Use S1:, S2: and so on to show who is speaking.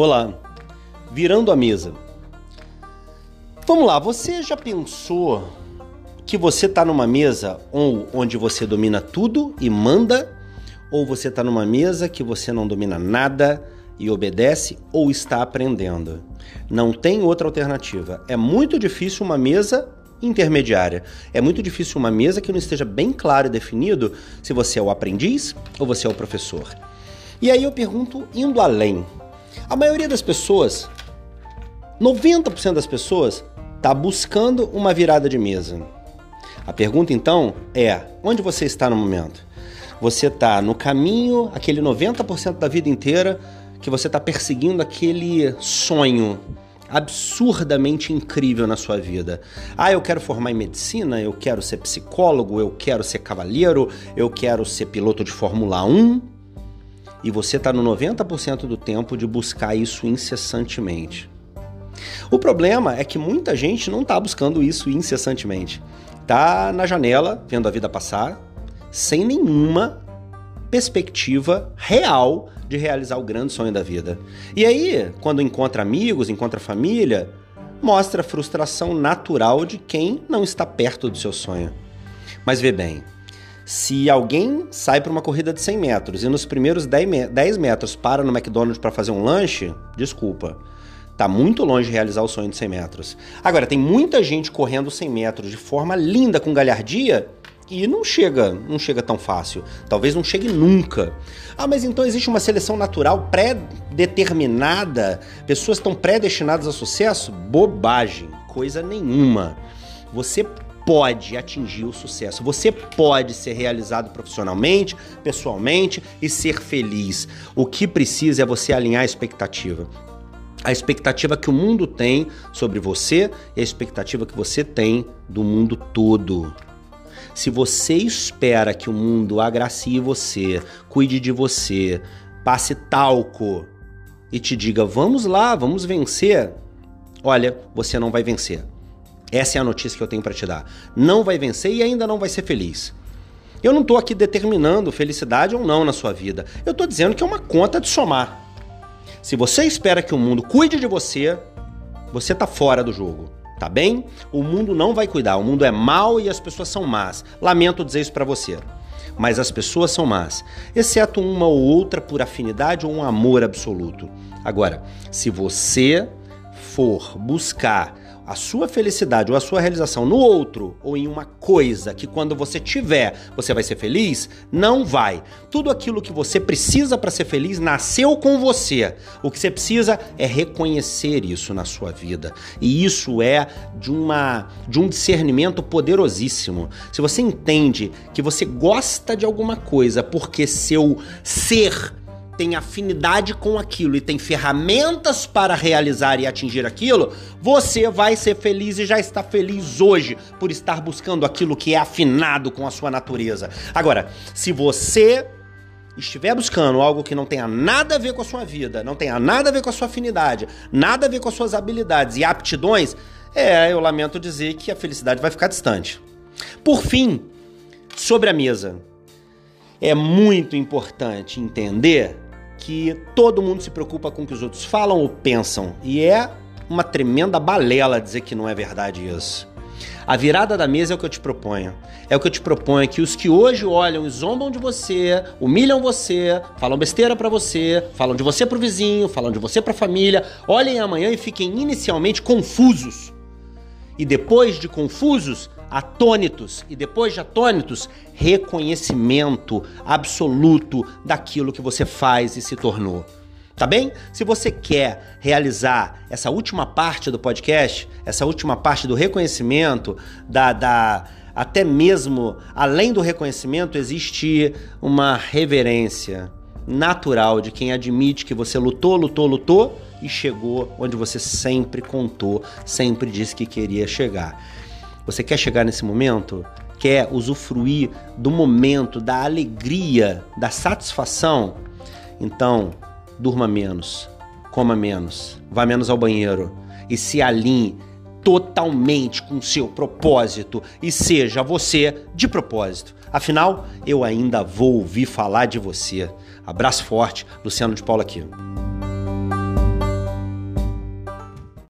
S1: Olá, virando a mesa. Vamos lá, você já pensou que você está numa mesa onde você domina tudo e manda? Ou você está numa mesa que você não domina nada e obedece ou está aprendendo? Não tem outra alternativa. É muito difícil uma mesa intermediária. É muito difícil uma mesa que não esteja bem claro e definido se você é o aprendiz ou você é o professor. E aí eu pergunto, indo além, a maioria das pessoas, 90% das pessoas, está buscando uma virada de mesa. A pergunta então é: onde você está no momento? Você está no caminho, aquele 90% da vida inteira, que você está perseguindo aquele sonho absurdamente incrível na sua vida. Ah, eu quero formar em medicina, eu quero ser psicólogo, eu quero ser cavalheiro, eu quero ser piloto de Fórmula 1 e você está no 90% do tempo de buscar isso incessantemente. O problema é que muita gente não está buscando isso incessantemente. Tá na janela, vendo a vida passar, sem nenhuma perspectiva real de realizar o grande sonho da vida. E aí, quando encontra amigos, encontra família, mostra a frustração natural de quem não está perto do seu sonho. Mas vê bem, se alguém sai para uma corrida de 100 metros e nos primeiros 10 metros para no McDonald's para fazer um lanche, desculpa. Tá muito longe de realizar o sonho de 100 metros. Agora, tem muita gente correndo 100 metros de forma linda, com galhardia, e não chega, não chega tão fácil. Talvez não chegue nunca. Ah, mas então existe uma seleção natural pré-determinada? Pessoas estão predestinadas ao sucesso? Bobagem, coisa nenhuma. Você pode atingir o sucesso. Você pode ser realizado profissionalmente, pessoalmente e ser feliz. O que precisa é você alinhar a expectativa. A expectativa que o mundo tem sobre você e a expectativa que você tem do mundo todo. Se você espera que o mundo agracie você, cuide de você, passe talco e te diga: vamos lá, vamos vencer, olha, você não vai vencer. Essa é a notícia que eu tenho para te dar. Não vai vencer e ainda não vai ser feliz. Eu não estou aqui determinando felicidade ou não na sua vida. Eu estou dizendo que é uma conta de somar. Se você espera que o mundo cuide de você, você está fora do jogo. Tá bem? O mundo não vai cuidar. O mundo é mau e as pessoas são más. Lamento dizer isso para você. Mas as pessoas são más, exceto uma ou outra por afinidade ou um amor absoluto. Agora, se você for buscar a sua felicidade ou a sua realização no outro ou em uma coisa que quando você tiver você vai ser feliz, não vai. Tudo aquilo que você precisa para ser feliz nasceu com você. O que você precisa é reconhecer isso na sua vida. E isso é de uma de um discernimento poderosíssimo. Se você entende que você gosta de alguma coisa porque seu ser tem afinidade com aquilo e tem ferramentas para realizar e atingir aquilo, você vai ser feliz e já está feliz hoje por estar buscando aquilo que é afinado com a sua natureza. Agora, se você estiver buscando algo que não tenha nada a ver com a sua vida, não tenha nada a ver com a sua afinidade, nada a ver com as suas habilidades e aptidões, é, eu lamento dizer que a felicidade vai ficar distante. Por fim, sobre a mesa. É muito importante entender que todo mundo se preocupa com o que os outros falam ou pensam. E é uma tremenda balela dizer que não é verdade isso. A virada da mesa é o que eu te proponho. É o que eu te proponho que os que hoje olham e zombam de você, humilham você, falam besteira para você, falam de você pro vizinho, falam de você pra família, olhem amanhã e fiquem inicialmente confusos. E depois de confusos, atônitos e depois de atônitos, reconhecimento absoluto daquilo que você faz e se tornou. Tá bem? Se você quer realizar essa última parte do podcast, essa última parte do reconhecimento, da, da até mesmo além do reconhecimento, existe uma reverência natural de quem admite que você lutou, lutou, lutou e chegou onde você sempre contou, sempre disse que queria chegar. Você quer chegar nesse momento? Quer usufruir do momento, da alegria, da satisfação? Então, durma menos, coma menos, vá menos ao banheiro e se alinhe totalmente com seu propósito e seja você de propósito. Afinal, eu ainda vou ouvir falar de você. Abraço forte, Luciano de Paula aqui.